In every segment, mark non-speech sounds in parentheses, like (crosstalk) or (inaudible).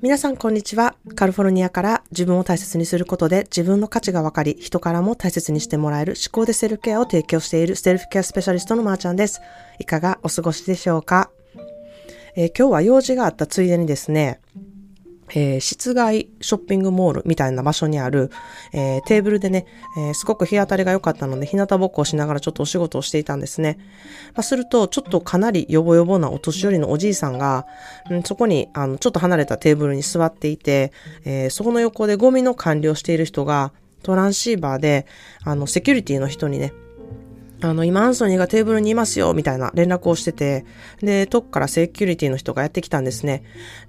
皆さんこんにちは。カルフォルニアから自分を大切にすることで自分の価値が分かり、人からも大切にしてもらえる思考でセルフケアを提供しているセルフケアスペシャリストのまーちゃんです。いかがお過ごしでしょうか、えー、今日は用事があったついでにですね、えー、室外ショッピングモールみたいな場所にある、えー、テーブルでね、えー、すごく日当たりが良かったので、日向ぼっこをしながらちょっとお仕事をしていたんですね。まあ、すると、ちょっとかなりヨボヨボなお年寄りのおじいさんが、うん、そこに、あの、ちょっと離れたテーブルに座っていて、えそこの横でゴミの管理をしている人が、トランシーバーで、あの、セキュリティの人にね、あの、今アンソニーがテーブルにいますよ、みたいな連絡をしてて、で、遠くからセキュリティの人がやってきたんですね。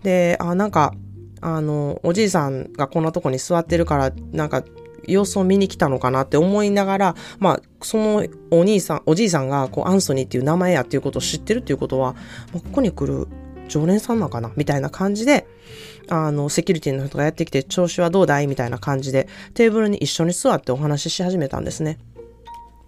で、あ、なんか、あの、おじいさんがこんなとこに座ってるから、なんか、様子を見に来たのかなって思いながら、まあ、そのお兄さん、おじいさんが、こう、アンソニーっていう名前やっていうことを知ってるっていうことは、ここに来る常連さんなのかなみたいな感じで、あの、セキュリティの人がやってきて、調子はどうだいみたいな感じで、テーブルに一緒に座ってお話しし始めたんですね。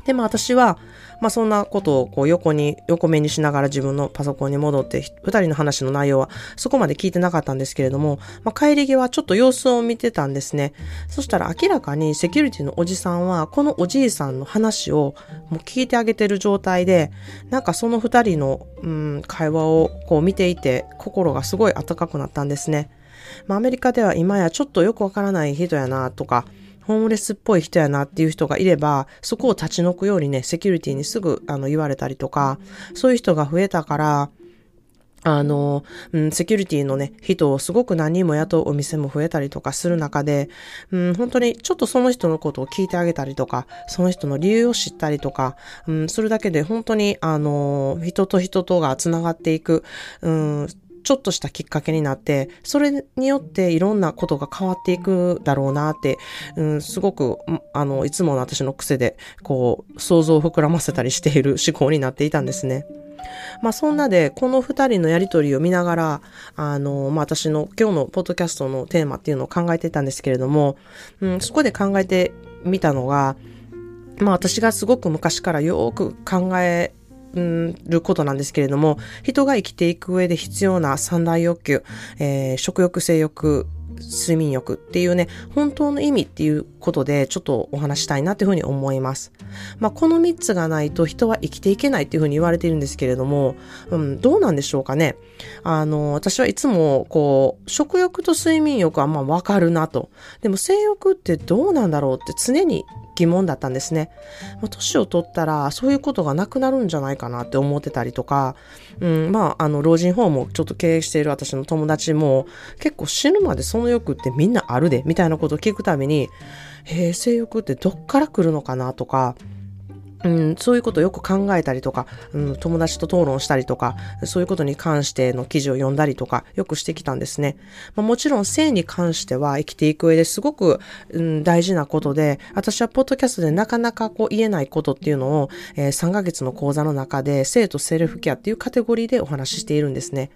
で、まあ私は、まあそんなことをこう横に、横目にしながら自分のパソコンに戻って、二人の話の内容はそこまで聞いてなかったんですけれども、まあ帰り際ちょっと様子を見てたんですね。そしたら明らかにセキュリティのおじさんは、このおじいさんの話をもう聞いてあげてる状態で、なんかその二人の、うん、会話をこう見ていて、心がすごい温かくなったんですね。まあアメリカでは今やちょっとよくわからない人やなとか、ホームレスっぽい人やなっていう人がいれば、そこを立ち退くようにね、セキュリティにすぐあの言われたりとか、そういう人が増えたから、あの、うん、セキュリティのね、人をすごく何人も雇うお店も増えたりとかする中で、うん、本当にちょっとその人のことを聞いてあげたりとか、その人の理由を知ったりとか、うん、するだけで本当に、あの、人と人とが繋がっていく、うん、ちょっとしたきっかけになって、それによっていろんなことが変わっていくだろうなって、うん、すごく、あの、いつもの私の癖で、こう、想像を膨らませたりしている思考になっていたんですね。まあそんなで、この二人のやりとりを見ながら、あの、まあ私の今日のポッドキャストのテーマっていうのを考えてたんですけれども、うん、そこで考えてみたのが、まあ私がすごく昔からよく考えることなんですけれども、人が生きていく上で必要な三大欲求、えー、食欲、性欲、睡眠欲っていうね、本当の意味っていうことでちょっとお話したいなっていうふうに思います。まあ、この3つがないと人は生きていけないっていうふうに言われているんですけれども、うん、どうなんでしょうかね。あの、私はいつも、こう、食欲と睡眠欲はまあわかるなと。でも性欲ってどうなんだろうって常に疑問だったんですね。ま年を取ったらそういうことがなくなるんじゃないかなって思ってたりとか、うん、まあ、あの、老人ホームをちょっと経営している私の友達も結構死ぬまでその欲ってみんなあるで、みたいなことを聞くために、へえ、性欲ってどっから来るのかなとか、うん、そういうことをよく考えたりとか、うん、友達と討論したりとか、そういうことに関しての記事を読んだりとか、よくしてきたんですね。まあ、もちろん性に関しては生きていく上ですごく、うん、大事なことで、私はポッドキャストでなかなかこう言えないことっていうのを、えー、3ヶ月の講座の中で性とセルフケアっていうカテゴリーでお話ししているんですね。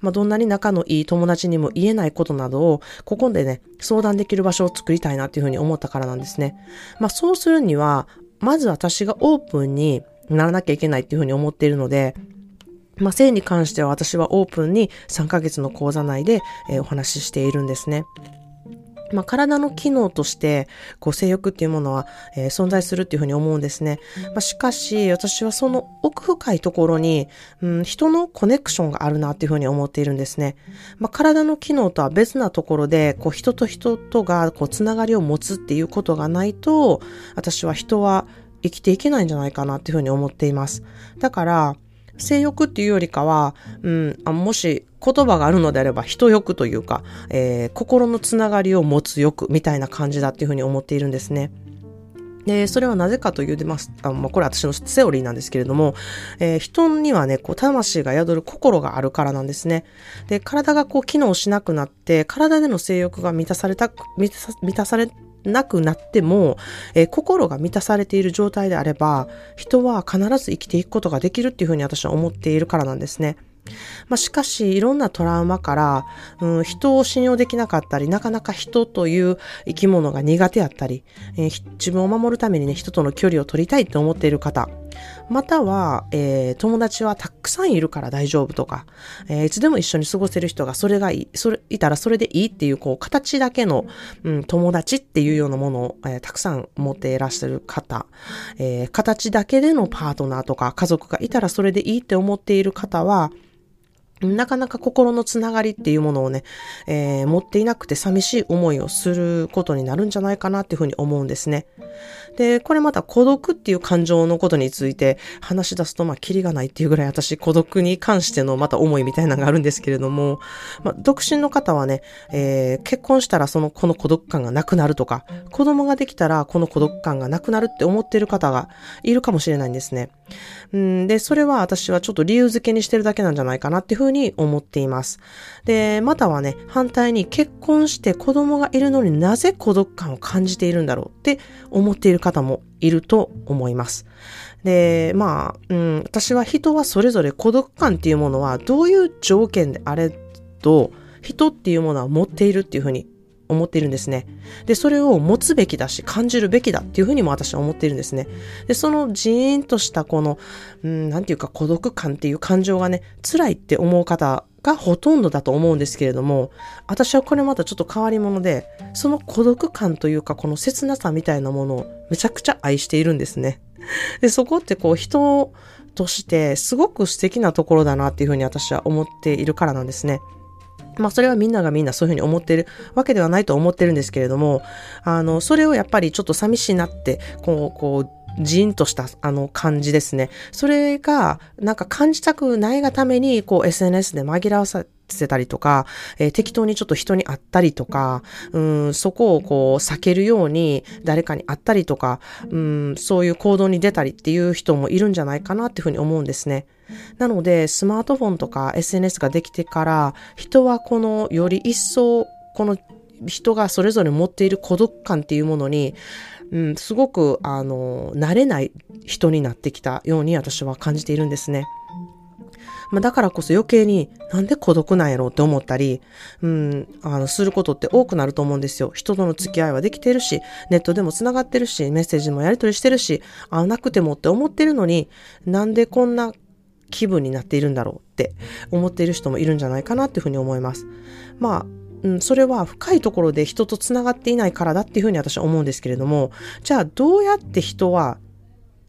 まあ、どんなに仲のいい友達にも言えないことなどを、ここでね、相談できる場所を作りたいなっていうふうに思ったからなんですね。まあ、そうするには、まず私がオープンにならなきゃいけないっていうふうに思っているので、まあ、性に関しては私はオープンに3ヶ月の講座内で、えー、お話ししているんですね。まあ、体の機能として、こう、性欲っていうものは、えー、存在するっていうふうに思うんですね。まあ、しかし、私はその奥深いところに、うん、人のコネクションがあるなっていうふうに思っているんですね。まあ、体の機能とは別なところで、こう、人と人とが、こう、つながりを持つっていうことがないと、私は人は生きていけないんじゃないかなっていうふうに思っています。だから、性欲っていうよりかは、うん、あもし言葉があるのであれば人欲というか、えー、心のつながりを持つ欲みたいな感じだっていうふうに思っているんですね。で、それはなぜかというます、あまあ、これは私のセオリーなんですけれども、えー、人にはね、こう、魂が宿る心があるからなんですね。で、体がこう、機能しなくなって、体での性欲が満たされた、満たさ満たされなくなっても、えー、心が満たされている状態であれば、人は必ず生きていくことができるっていうふうに私は思っているからなんですね。まあ、しかし、いろんなトラウマから、うん、人を信用できなかったり、なかなか人という生き物が苦手やったり、えー、自分を守るためにね、人との距離を取りたいと思っている方、または、えー、友達はたくさんいるから大丈夫とか、えー、いつでも一緒に過ごせる人がそれがいい、それ、いたらそれでいいっていう、こう、形だけの、うん、友達っていうようなものを、えー、たくさん持っていらっしゃる方、えー、形だけでのパートナーとか家族がいたらそれでいいって思っている方は、なかなか心のつながりっていうものをね、えー、持っていなくて寂しい思いをすることになるんじゃないかなっていうふうに思うんですね。で、これまた孤独っていう感情のことについて話し出すと、まあ、キリがないっていうぐらい私孤独に関してのまた思いみたいなのがあるんですけれども、まあ、独身の方はね、えー、結婚したらその、この孤独感がなくなるとか、子供ができたらこの孤独感がなくなるって思っている方がいるかもしれないんですね。うん、で、それは私はちょっと理由付けにしてるだけなんじゃないかなっていうふうに思っています。で、またはね、反対に結婚して子供がいるのになぜ孤独感を感じているんだろうって思っている方もいると思います。で、まあ、うん、私は人はそれぞれ孤独感っていうものはどういう条件であれと、人っていうものは持っているっていうふうに思っているんですね。で、それを持つべきだし、感じるべきだっていうふうにも私は思っているんですね。で、そのジーンとしたこの、うん、なんていうか孤独感っていう感情がね、辛いって思う方がほとんどだと思うんですけれども、私はこれまたちょっと変わり者で、その孤独感というか、この切なさみたいなものをめちゃくちゃ愛しているんですね。で、そこってこう人としてすごく素敵なところだなっていうふうに私は思っているからなんですね。まあそれはみんながみんなそういうふうに思ってるわけではないと思ってるんですけれども、あの、それをやっぱりちょっと寂しいなって、こう、こう、ジーンとしたあの感じですね。それがなんか感じたくないがためにこう SNS で紛らわさせたりとか、えー、適当にちょっと人に会ったりとか、うん、そこをこう避けるように誰かに会ったりとか、うん、そういう行動に出たりっていう人もいるんじゃないかなっていうふうに思うんですね。なので、スマートフォンとか SNS ができてから、人はこのより一層、この人がそれぞれ持っている孤独感っていうものに、うん、すごく、あの、慣れない人になってきたように私は感じているんですね。まあ、だからこそ余計になんで孤独なんやろうって思ったり、うん、あの、することって多くなると思うんですよ。人との付き合いはできてるし、ネットでも繋がってるし、メッセージもやり取りしてるし、会わなくてもって思ってるのに、なんでこんな気分になっているんだろうって思っている人もいるんじゃないかなっていうふうに思います。まあ、うん、それは深いところで人と繋がっていないからだっていうふうに私は思うんですけれども、じゃあどうやって人は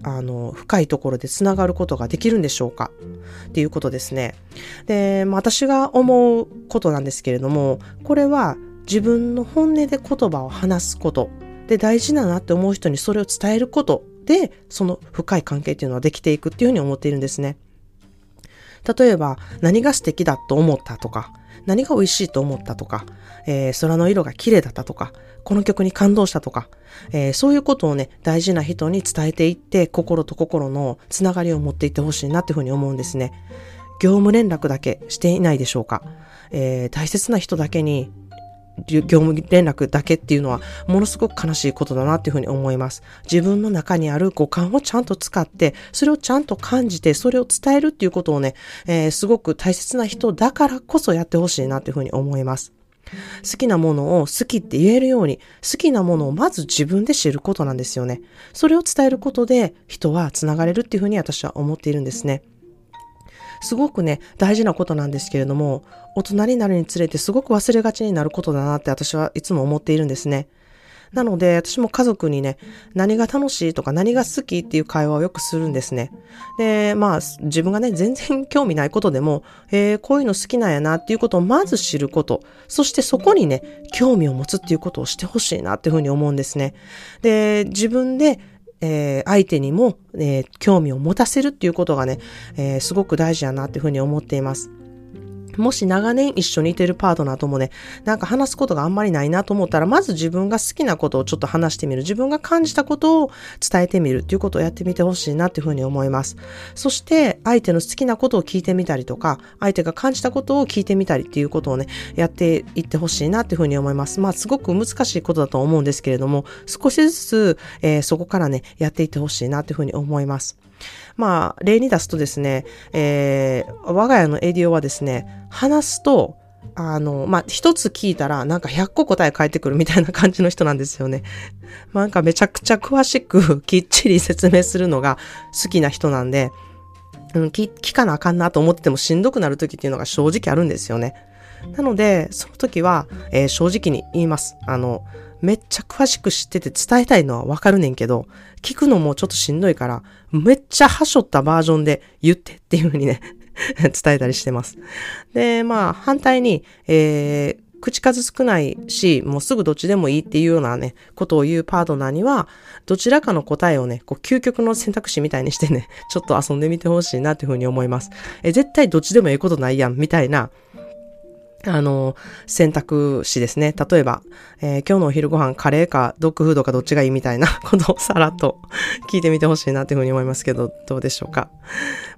あの、深いところで繋がることができるんでしょうか？っていうことですね。で、まあ、私が思うことなんですけれども、これは自分の本音で言葉を話すことで大事だなって思う人にそれを伝えることで、その深い関係っていうのはできていくっていうふうに思っているんですね。例えば、何が素敵だと思ったとか、何が美味しいと思ったとか、えー、空の色が綺麗だったとか、この曲に感動したとか、えー、そういうことをね、大事な人に伝えていって、心と心のつながりを持っていってほしいなっていうふうに思うんですね。業務連絡だけしていないでしょうか。えー、大切な人だけに業務連絡だけっていうのはものすごく悲しいことだなっていうふうに思います。自分の中にある五感をちゃんと使って、それをちゃんと感じて、それを伝えるっていうことをね、えー、すごく大切な人だからこそやってほしいなっていうふうに思います。好きなものを好きって言えるように、好きなものをまず自分で知ることなんですよね。それを伝えることで人は繋がれるっていうふうに私は思っているんですね。すごくね、大事なことなんですけれども、大人になるにつれてすごく忘れがちになることだなって私はいつも思っているんですね。なので、私も家族にね、何が楽しいとか何が好きっていう会話をよくするんですね。で、まあ、自分がね、全然興味ないことでも、えー、こういうの好きなんやなっていうことをまず知ること、そしてそこにね、興味を持つっていうことをしてほしいなっていうふうに思うんですね。で、自分でえー、相手にも、えー、興味を持たせるっていうことがね、えー、すごく大事だなっていうふうに思っています。もし長年一緒にいてるパートナーともね、なんか話すことがあんまりないなと思ったら、まず自分が好きなことをちょっと話してみる。自分が感じたことを伝えてみるっていうことをやってみてほしいなっていうふうに思います。そして、相手の好きなことを聞いてみたりとか、相手が感じたことを聞いてみたりっていうことをね、やっていってほしいなっていうふうに思います。まあ、すごく難しいことだと思うんですけれども、少しずつ、えー、そこからね、やっていってほしいなっていうふうに思います。まあ、例に出すとですね、えー、我が家のエディオはですね、話すと、あの、まあ、一つ聞いたらなんか100個答え返ってくるみたいな感じの人なんですよね。(laughs) なんかめちゃくちゃ詳しくきっちり説明するのが好きな人なんで、うん、聞聞かなあかんなと思っててもしんどくなる時っていうのが正直あるんですよね。なので、その時は、えー、正直に言います。あの、めっちゃ詳しく知ってて伝えたいのはわかるねんけど、聞くのもちょっとしんどいから、めっちゃはしょったバージョンで言ってっていう風にね (laughs) 伝えたりしてます。で、まあ、反対に、えー、口数少ないし、もうすぐどっちでもいいっていうようなね、ことを言うパートナーには、どちらかの答えをね、こう、究極の選択肢みたいにしてね、ちょっと遊んでみてほしいなというふうに思います。え、絶対どっちでもいいことないやん、みたいな、あの、選択肢ですね。例えば、えー、今日のお昼ご飯カレーかドッグフードかどっちがいいみたいな (laughs) ことをさらっと (laughs) 聞いてみてほしいなというふうに思いますけど、どうでしょうか。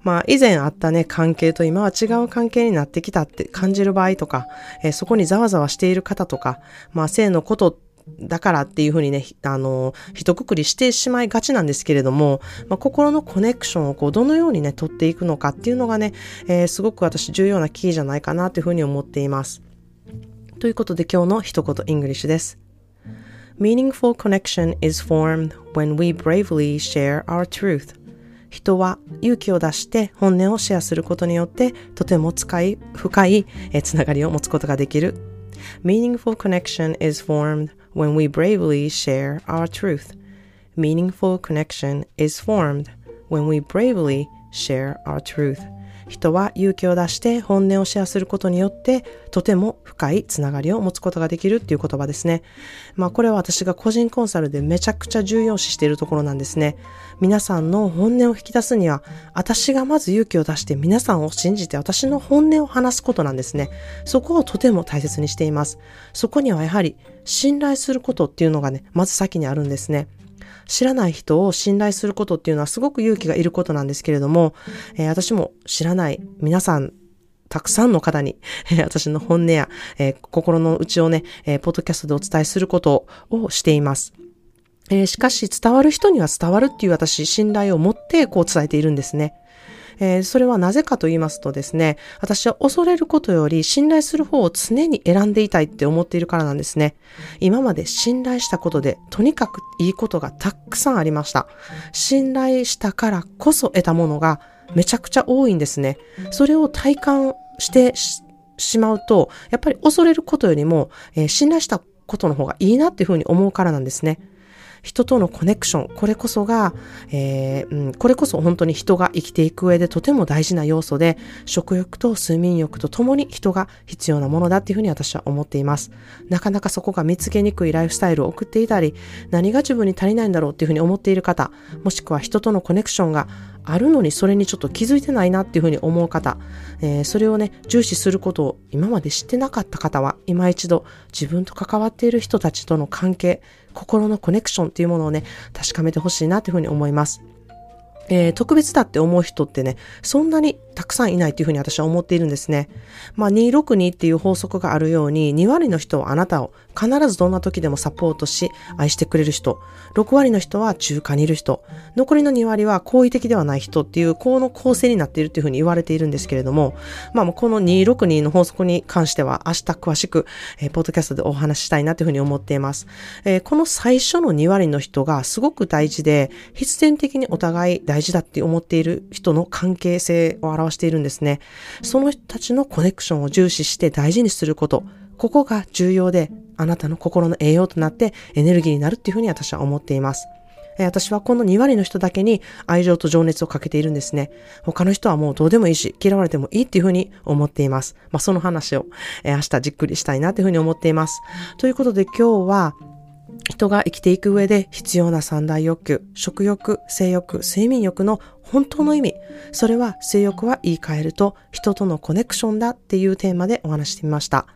まあ、以前あったね、関係と今は違う関係になってきたって感じる場合とか、えー、そこにざわざわしている方とか、まあ、性のことってだからっていうふうにね、あの、一括りしてしまいがちなんですけれども、まあ、心のコネクションをこう、どのようにね、取っていくのかっていうのがね、えー、すごく私重要なキーじゃないかなというふうに思っています。ということで今日の一言イングリッシュです。Meaningful connection is formed when we bravely share our truth. 人は勇気を出して本音をシェアすることによってとても深い深いつながりを持つことができる。Meaningful connection is formed when we bravely share our truth. Meaningful connection is formed when we bravely share our truth. 人は勇気を出して本音をシェアすることによってとても深いつながりを持つことができるっていう言葉ですね。まあこれは私が個人コンサルでめちゃくちゃ重要視しているところなんですね。皆さんの本音を引き出すには私がまず勇気を出して皆さんを信じて私の本音を話すことなんですね。そこをとても大切にしています。そこにはやはり信頼することっていうのがね、まず先にあるんですね。知らない人を信頼することっていうのはすごく勇気がいることなんですけれども、えー、私も知らない皆さんたくさんの方に、えー、私の本音や、えー、心の内をね、えー、ポッドキャストでお伝えすることをしています。えー、しかし伝わる人には伝わるっていう私信頼を持ってこう伝えているんですね。えー、それはなぜかと言いますとですね、私は恐れることより信頼する方を常に選んでいたいって思っているからなんですね。今まで信頼したことで、とにかくいいことがたくさんありました。信頼したからこそ得たものがめちゃくちゃ多いんですね。それを体感してしまうと、やっぱり恐れることよりも、えー、信頼したことの方がいいなっていうふうに思うからなんですね。人とのコネクション、これこそが、えー、うん、これこそ本当に人が生きていく上でとても大事な要素で、食欲と睡眠欲とともに人が必要なものだっていうふうに私は思っています。なかなかそこが見つけにくいライフスタイルを送っていたり、何が自分に足りないんだろうっていうふうに思っている方、もしくは人とのコネクションがあるのにそれにちょっと気づいてないなっていうふうに思う方、えー、それをね、重視することを今まで知ってなかった方は、今一度自分と関わっている人たちとの関係、心のコネクションっていうものをね、確かめてほしいなっていうふうに思います。えー、特別だって思う人ってね、そんなにたくさんいないというふうに私は思っているんですね。まあ、262っていう法則があるように、2割の人はあなたを必ずどんな時でもサポートし、愛してくれる人。6割の人は中華にいる人。残りの2割は好意的ではない人っていう、この構成になっているというふうに言われているんですけれども、まあ、この262の法則に関しては明日詳しく、えー、ポッドキャストでお話ししたいなというふうに思っています。えー、この最初の2割の人がすごく大事で、必然的にお互い大事だって思っている人の関係性を表しているんですね。その人たちのコネクションを重視して大事にすること。ここが重要で、あなたの心の栄養となってエネルギーになるっていうふうに私は思っています。私はこの2割の人だけに愛情と情熱をかけているんですね。他の人はもうどうでもいいし、嫌われてもいいっていうふうに思っています。まあ、その話を、え明日じっくりしたいなというふうに思っています。ということで今日は、人が生きていく上で必要な三大欲求、食欲、性欲、睡眠欲の本当の意味。それは性欲は言い換えると人とのコネクションだっていうテーマでお話してみました。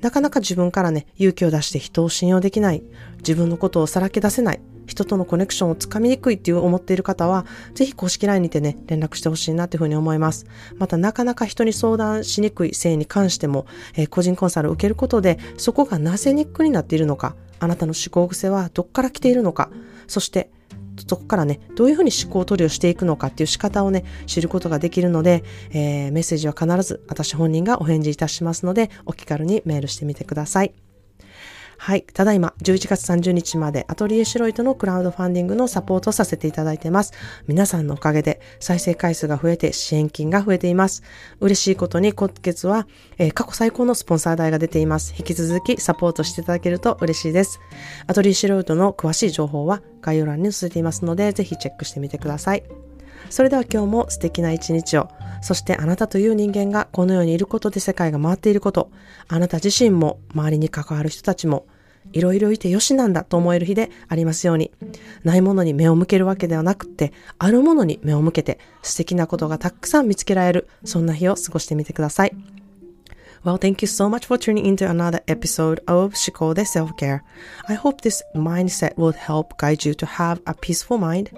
なかなか自分からね、勇気を出して人を信用できない。自分のことをさらけ出せない。人とのコネクションをつかみにくいっていう思っている方は、ぜひ公式 LINE にてね、連絡してほしいなというふうに思います。また、なかなか人に相談しにくい性に関しても、えー、個人コンサルを受けることで、そこがなぜニックになっているのか、あなたの思考癖はどこから来ているのか、そして、そこからね、どういうふうに思考取りをしていくのかっていう仕方をね、知ることができるので、えー、メッセージは必ず私本人がお返事いたしますので、お気軽にメールしてみてください。はい。ただいま、11月30日までアトリエシロイトのクラウドファンディングのサポートさせていただいてます。皆さんのおかげで再生回数が増えて支援金が増えています。嬉しいことに今月は、えー、過去最高のスポンサー代が出ています。引き続きサポートしていただけると嬉しいです。アトリエシロイトの詳しい情報は概要欄に載せていますので、ぜひチェックしてみてください。それでは今日も素敵な一日を。そしてあなたという人間がこの世にいることで世界が回っていること。あなた自身も周りに関わる人たちもいろいろいてよしなんだと思える日でありますように。ないものに目を向けるわけではなくって、あるものに目を向けて素敵なことがたくさん見つけられる、そんな日を過ごしてみてください。Well, thank you so much for tuning into another episode of 思考で Self-Care. I hope this mindset will help guide you to have a peaceful mind.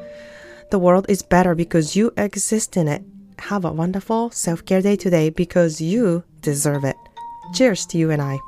The world is better because you exist in it. Have a wonderful self-care day today because you deserve it. Cheers to you and I.